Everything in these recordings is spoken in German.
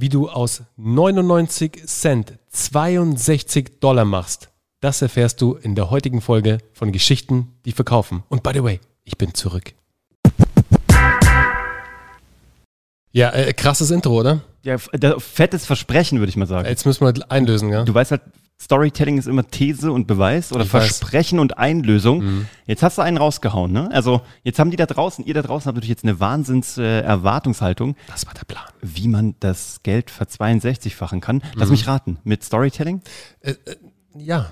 Wie du aus 99 Cent 62 Dollar machst, das erfährst du in der heutigen Folge von Geschichten, die verkaufen. Und by the way, ich bin zurück. Ja, äh, krasses Intro, oder? Ja, fettes Versprechen, würde ich mal sagen. Jetzt müssen wir einlösen, ja? Du weißt halt, Storytelling ist immer These und Beweis oder Ich Versprechen und Einlösung. Mhm. Jetzt hast du einen rausgehauen, ne? Also jetzt haben die da draußen, ihr da draußen habt natürlich jetzt eine Wahnsinns äh, Erwartungshaltung, Das war der Plan. wie man das Geld ver-62-fachen kann. Mhm. Lass mich raten, mit Storytelling? Ja.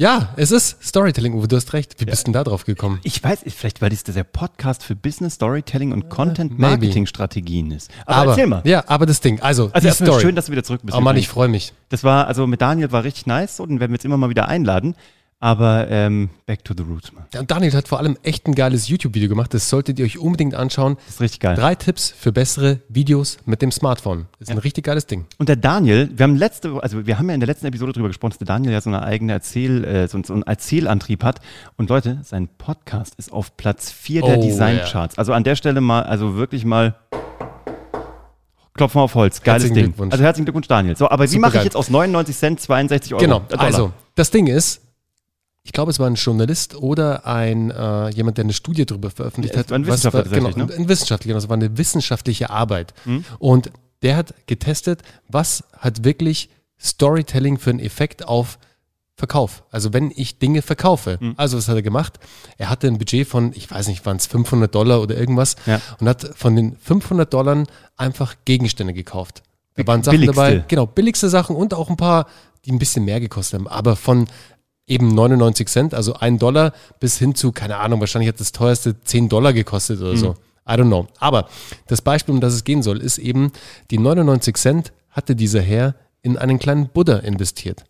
Ja, es ist Storytelling, Uwe, du hast recht. Wie bist du denn da drauf gekommen? Ich weiß, vielleicht weil dies der Podcast für Business Storytelling und Content Marketing Strategien ist. Aber, erzähl mal. Ja, aber das Ding, also, Also die Story. schön, dass du wieder zurück bist. oh Mann, ich freue mich. Das war, also mit Daniel war richtig nice so, den werden wir jetzt immer mal wieder einladen. Aber ähm, back to the roots, man. Ja, Daniel hat vor allem echt ein geiles YouTube-Video gemacht. Das solltet ihr euch unbedingt anschauen. Das ist richtig geil. Drei Tipps für bessere Videos mit dem Smartphone. Das ist ein richtig geiles Ding. Und der Daniel, wir haben letzte, also wir haben ja in der letzten Episode darüber gesprochen, dass der Daniel ja so eine eigene Erzähl, äh, so, so einen Erzählantrieb hat. Und Leute, sein Podcast ist auf Platz 4 der Oh, Designcharts. Also an der Stelle mal, also wirklich mal Klopfen auf Holz, geiles Herzlichen Ding. Also herzlichen Glückwunsch, Daniel. So, aber wie Super mache ich jetzt aus 99 Cent 62 Euro? Genau, also das Ding ist, ich glaube, es war ein Journalist oder ein äh, jemand, der eine Studie darüber veröffentlicht Ja, hat. ein was- Wissenschaftler genau, tatsächlich, ne? ein Wissenschaftler, genau, es war eine wissenschaftliche Arbeit. Mhm. Und der hat getestet, was hat wirklich Storytelling für einen Effekt auf Verkauf. Also wenn ich Dinge verkaufe. Mhm. Also was hat er gemacht? Er hatte ein Budget von, ich weiß nicht, waren es 500 Dollar oder irgendwas Ja. und hat von den 500 Dollar einfach Gegenstände gekauft. Da waren Sachen Billigste. dabei, genau, billigste Sachen und auch ein paar, die ein bisschen mehr gekostet haben. Aber von eben 99 Cent, also ein Dollar, bis hin zu, keine Ahnung, wahrscheinlich hat das teuerste 10 Dollar gekostet oder so. I don't know. Aber das Beispiel, um das es gehen soll, ist eben, die 99 Cent hatte dieser Herr in einen kleinen Buddha investiert.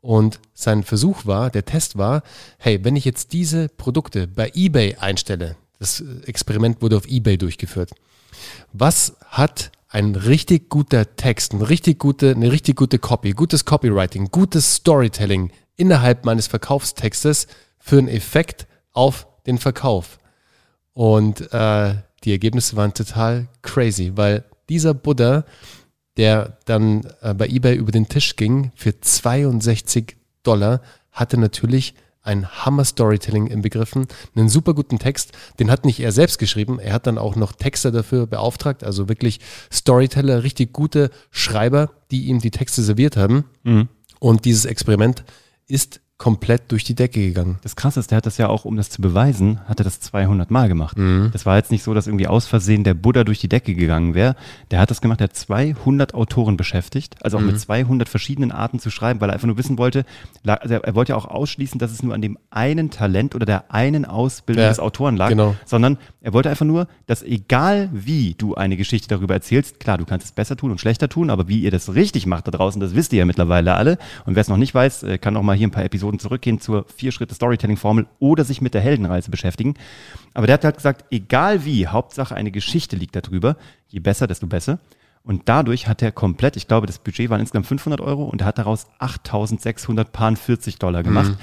Und sein Versuch war, der Test war, hey, wenn ich jetzt diese Produkte bei eBay einstelle, das Experiment wurde auf eBay durchgeführt, was hat ein richtig guter Text, eine richtig gute, eine richtig gute Copy, gutes Copywriting, gutes Storytelling innerhalb meines Verkaufstextes für einen Effekt auf den Verkauf? Und äh, die Ergebnisse waren total crazy, weil dieser Buddha, der dann äh, bei eBay über den Tisch ging für 62 Dollar, hatte natürlich ein Hammer-Storytelling im Begriffen, einen super guten Text, den hat nicht er selbst geschrieben, er hat dann auch noch Texter dafür beauftragt, also wirklich Storyteller, richtig gute Schreiber, die ihm die Texte serviert haben. Und dieses Experiment ist komplett durch die Decke gegangen. Das Krasse ist, der hat das ja auch, um das zu beweisen, hat er das 200 Mal gemacht. Mhm. Das war jetzt nicht so, dass irgendwie aus Versehen der Buddha durch die Decke gegangen wäre. Der hat das gemacht, der hat 200 Autoren beschäftigt, also Mhm. auch mit 200 verschiedenen Arten zu schreiben, weil er einfach nur wissen wollte, also er wollte ja auch ausschließen, dass es nur an dem einen Talent oder der einen Ausbildung Ja, des Autoren lag, genau. sondern er wollte einfach nur, dass egal wie du eine Geschichte darüber erzählst, klar, du kannst es besser tun und schlechter tun, aber wie ihr das richtig macht da draußen, das wisst ihr ja mittlerweile alle. Und wer es noch nicht weiß, äh, kann auch mal hier ein paar Episoden zurückgehen zur Vier-Schritte-Storytelling-Formel oder sich mit der Heldenreise beschäftigen. Aber der hat halt gesagt, egal wie, Hauptsache eine Geschichte liegt darüber, je besser, desto besser. Und dadurch hat er komplett, ich glaube, das Budget waren insgesamt 500 Euro und er hat daraus 8.640 Dollar gemacht.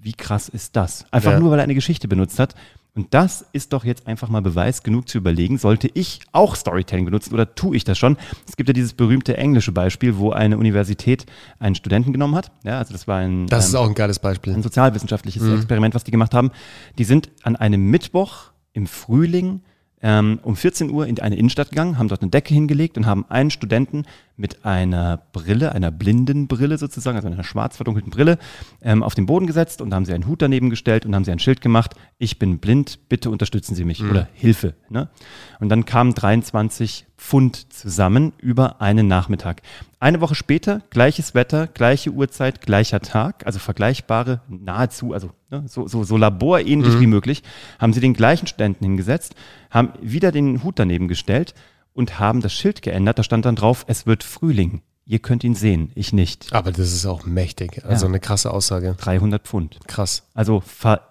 Wie krass ist das? Einfach Ja. nur, weil er eine Geschichte benutzt hat. Und das ist doch jetzt einfach mal Beweis genug zu überlegen, sollte ich auch Storytelling benutzen oder tue ich das schon? Es gibt ja dieses berühmte englische Beispiel, wo eine Universität einen Studenten genommen hat. Ja, also das war ein, Das ist ähm, auch ein geiles Beispiel. ein sozialwissenschaftliches Mhm. Experiment, was die gemacht haben. Die sind an einem Mittwoch im Frühling ähm, um 14 Uhr in eine Innenstadt gegangen, haben dort eine Decke hingelegt und haben einen Studenten mit einer Brille, einer blinden Brille sozusagen, also einer schwarz verdunkelten Brille, ähm, auf den Boden gesetzt und da haben sie einen Hut daneben gestellt und haben sie ein Schild gemacht, ich bin blind, bitte unterstützen Sie mich oder Hilfe. Ne? Und dann kamen 23 Pfund zusammen über einen Nachmittag. Eine Woche später, gleiches Wetter, gleiche Uhrzeit, gleicher Tag, also vergleichbare, nahezu, also ne, so, so, so laborähnlich wie möglich, haben sie den gleichen Studenten hingesetzt, haben wieder den Hut daneben gestellt und haben das Schild geändert. Da stand dann drauf, es wird Frühling. Ihr könnt ihn sehen, ich nicht. Aber das ist auch mächtig. Also Ja. eine krasse Aussage. 300 Pfund. Krass. Also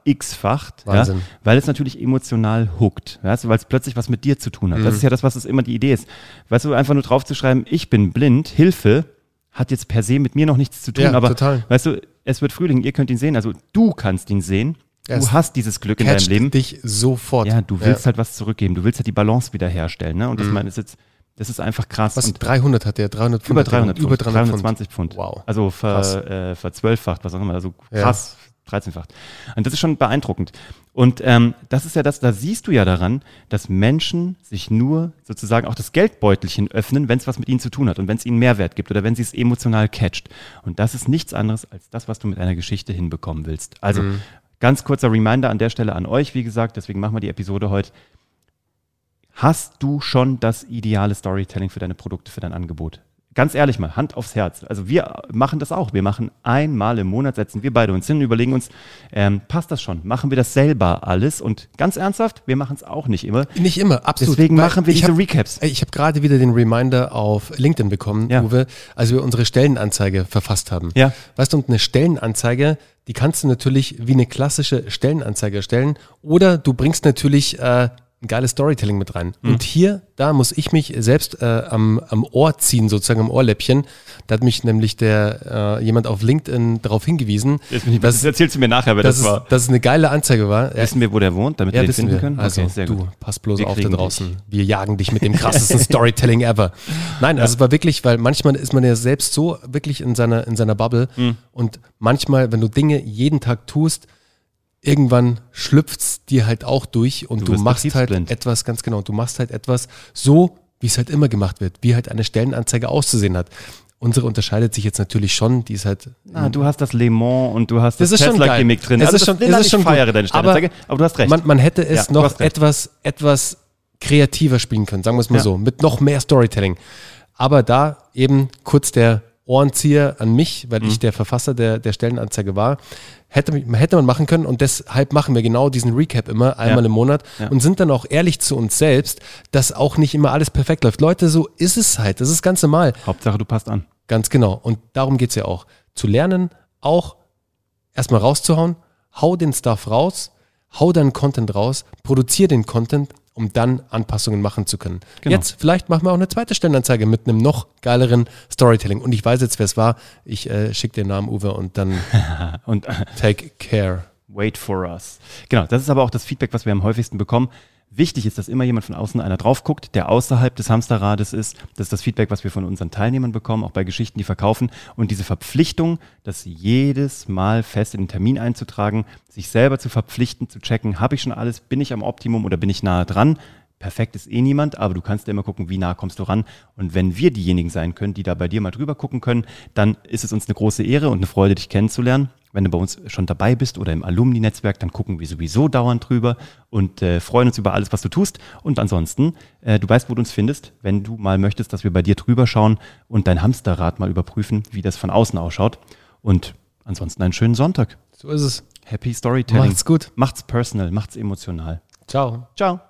ver-x-facht, ja, Wahnsinn. weil es natürlich emotional hookt, weißt du, weil es plötzlich was mit dir zu tun hat. Mhm. Das ist ja das, was es immer die Idee ist. Weißt du, einfach nur drauf zu schreiben, ich bin blind, Hilfe, hat jetzt per se mit mir noch nichts zu tun, Ja, aber total. weißt du, es wird Frühling, ihr könnt ihn sehen, also du kannst ihn sehen, du Es hast dieses Glück in deinem Leben. dich sofort. Ja, du willst halt was zurückgeben, du willst halt die Balance wiederherstellen, ne? Und das Mhm. meine ist jetzt Das ist einfach krass. Was, Und 300 hat der? 300 Pfund über hat der? 300 Pfund, Über 300 Pfund. 320 Pfund. Wow. Also ver, äh, verzwölffacht, was auch immer. Also Ja. krass, 13-facht. Und das ist schon beeindruckend. Und ähm, das ist ja das, da siehst du ja daran, dass Menschen sich nur sozusagen auch das Geldbeutelchen öffnen, wenn es was mit ihnen zu tun hat und wenn es ihnen Mehrwert gibt oder wenn sie es emotional catcht. Und das ist nichts anderes als das, was du mit einer Geschichte hinbekommen willst. Also Mhm. Ganz kurzer Reminder an der Stelle an euch, wie gesagt, deswegen machen wir die Episode heute. Hast du schon das ideale Storytelling für deine Produkte, für dein Angebot? Ganz ehrlich mal, Hand aufs Herz. Also wir machen das auch. Wir machen einmal im Monat, setzen wir beide uns hin, überlegen uns, ähm, passt das schon? Machen wir das selber alles? Und ganz ernsthaft, wir machen es auch nicht immer. Nicht immer, absolut. Deswegen Weil machen wir ich diese hab- Recaps. Ich habe gerade wieder den Reminder auf LinkedIn bekommen, Ja. Uwe, als wir unsere Stellenanzeige verfasst haben. Ja. Weißt du, und eine Stellenanzeige, die kannst du natürlich wie eine klassische Stellenanzeige erstellen oder du bringst natürlich äh, ein geiles Storytelling mit rein. Mhm. Und hier, da muss ich mich selbst äh, am, am Ohr ziehen, sozusagen am Ohrläppchen. Da hat mich nämlich der äh, jemand auf LinkedIn darauf hingewiesen, Jetzt bin ich, das, dass, erzählst du mir nachher, wer das, es, war. dass es eine geile Anzeige war. Ja, Wissen wir, wo der wohnt, damit ja, wir den wissen finden wir. können? Also okay, du, pass bloß Wir auf da draußen. Wir jagen dich mit dem krassesten Storytelling ever. Nein, also es war wirklich, weil manchmal ist man ja selbst so wirklich in seiner, in seiner Bubble Mhm. und manchmal, wenn du Dinge jeden Tag tust, irgendwann schlüpft's dir halt auch durch und Du du, machst halt etwas, ganz genau, du machst halt etwas so, wie es halt immer gemacht wird, wie halt eine Stellenanzeige auszusehen hat. Unsere unterscheidet sich jetzt natürlich schon, die ist halt Ah, du hast das Le Mans und du hast das, Das Tesla-Gimmick drin. Es also ist das, schon- an, ist ich schon feiere gut. deine Stellenanzeige, aber, du hast recht. Man, man hätte es Ja, noch etwas, etwas kreativer spielen können, sagen wir es mal Ja. so, mit noch mehr Storytelling. Aber da eben kurz der Ohrenzieher an mich, weil Mhm. ich der Verfasser der, der Stellenanzeige war, hätte, hätte man machen können und deshalb machen wir genau diesen Recap immer einmal Ja. im Monat Ja. und sind dann auch ehrlich zu uns selbst, dass auch nicht immer alles perfekt läuft. Leute, so ist es halt, das ist ganz normal. Hauptsache, du passt an. Ganz genau. Und darum geht's ja auch. Zu lernen, auch erstmal rauszuhauen, hau den Stuff raus, hau deinen Content raus, produziere den Content, um dann Anpassungen machen zu können. Genau. Jetzt, vielleicht machen wir auch eine zweite Stellenanzeige mit einem noch geileren Storytelling. Und ich weiß jetzt, wer es war. Ich äh, schicke den Namen Uwe und dann Und take care. Wait for us. Genau, das ist aber auch das Feedback, was wir am häufigsten bekommen. Wichtig ist, dass immer jemand von außen einer drauf guckt, der außerhalb des Hamsterrades ist. Das ist das Feedback, was wir von unseren Teilnehmern bekommen, auch bei Geschichten, die verkaufen. Und diese Verpflichtung, das jedes Mal fest in den Termin einzutragen, sich selber zu verpflichten, zu checken, habe ich schon alles, bin ich am Optimum oder bin ich nahe dran? Perfekt ist eh niemand, aber du kannst ja immer gucken, wie nah kommst du ran. Und wenn wir diejenigen sein können, die da bei dir mal drüber gucken können, dann ist es uns eine große Ehre und eine Freude, dich kennenzulernen. Wenn du bei uns schon dabei bist oder im Alumni-Netzwerk, dann gucken wir sowieso dauernd drüber und äh, freuen uns über alles, was du tust. Und ansonsten, äh, du weißt, wo du uns findest, wenn du mal möchtest, dass wir bei dir drüber schauen und dein Hamsterrad mal überprüfen, wie das von außen ausschaut. Und ansonsten einen schönen Sonntag. So ist es. Happy Storytelling. Macht's gut. Macht's personal, macht's emotional. Ciao. Ciao.